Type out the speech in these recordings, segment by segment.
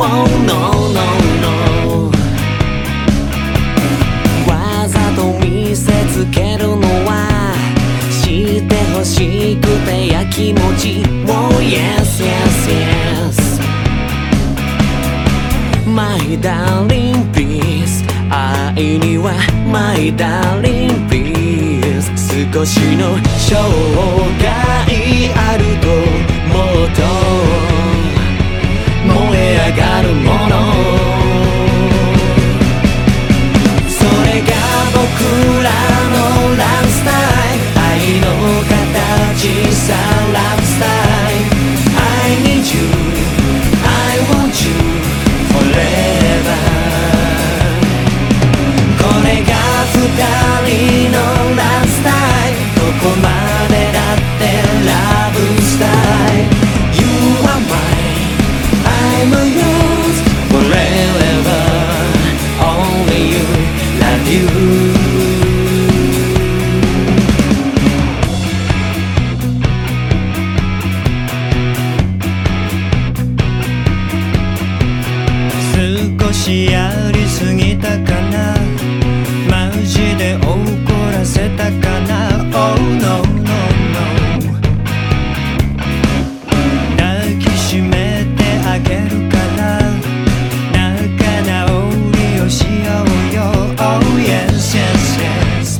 No no no no わざと見せつけるのは知ってほしくてやきもち Oh yes yes yes My darling please 愛には My darling please 少しの生涯 I don't しやりすぎたかなマジで怒らせたかな Oh no no no 抱きしめてあげるから仲直りをしようよ Oh yes yes yes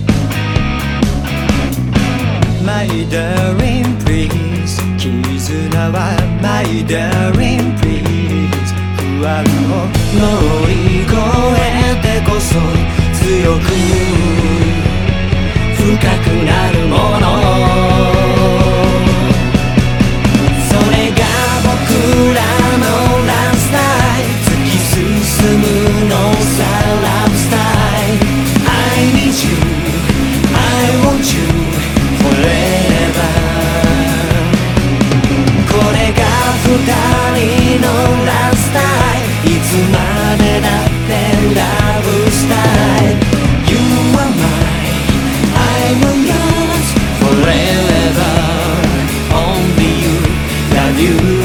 My darling please 絆は My darling please 不安を乗り越えてこそ強く深くなる you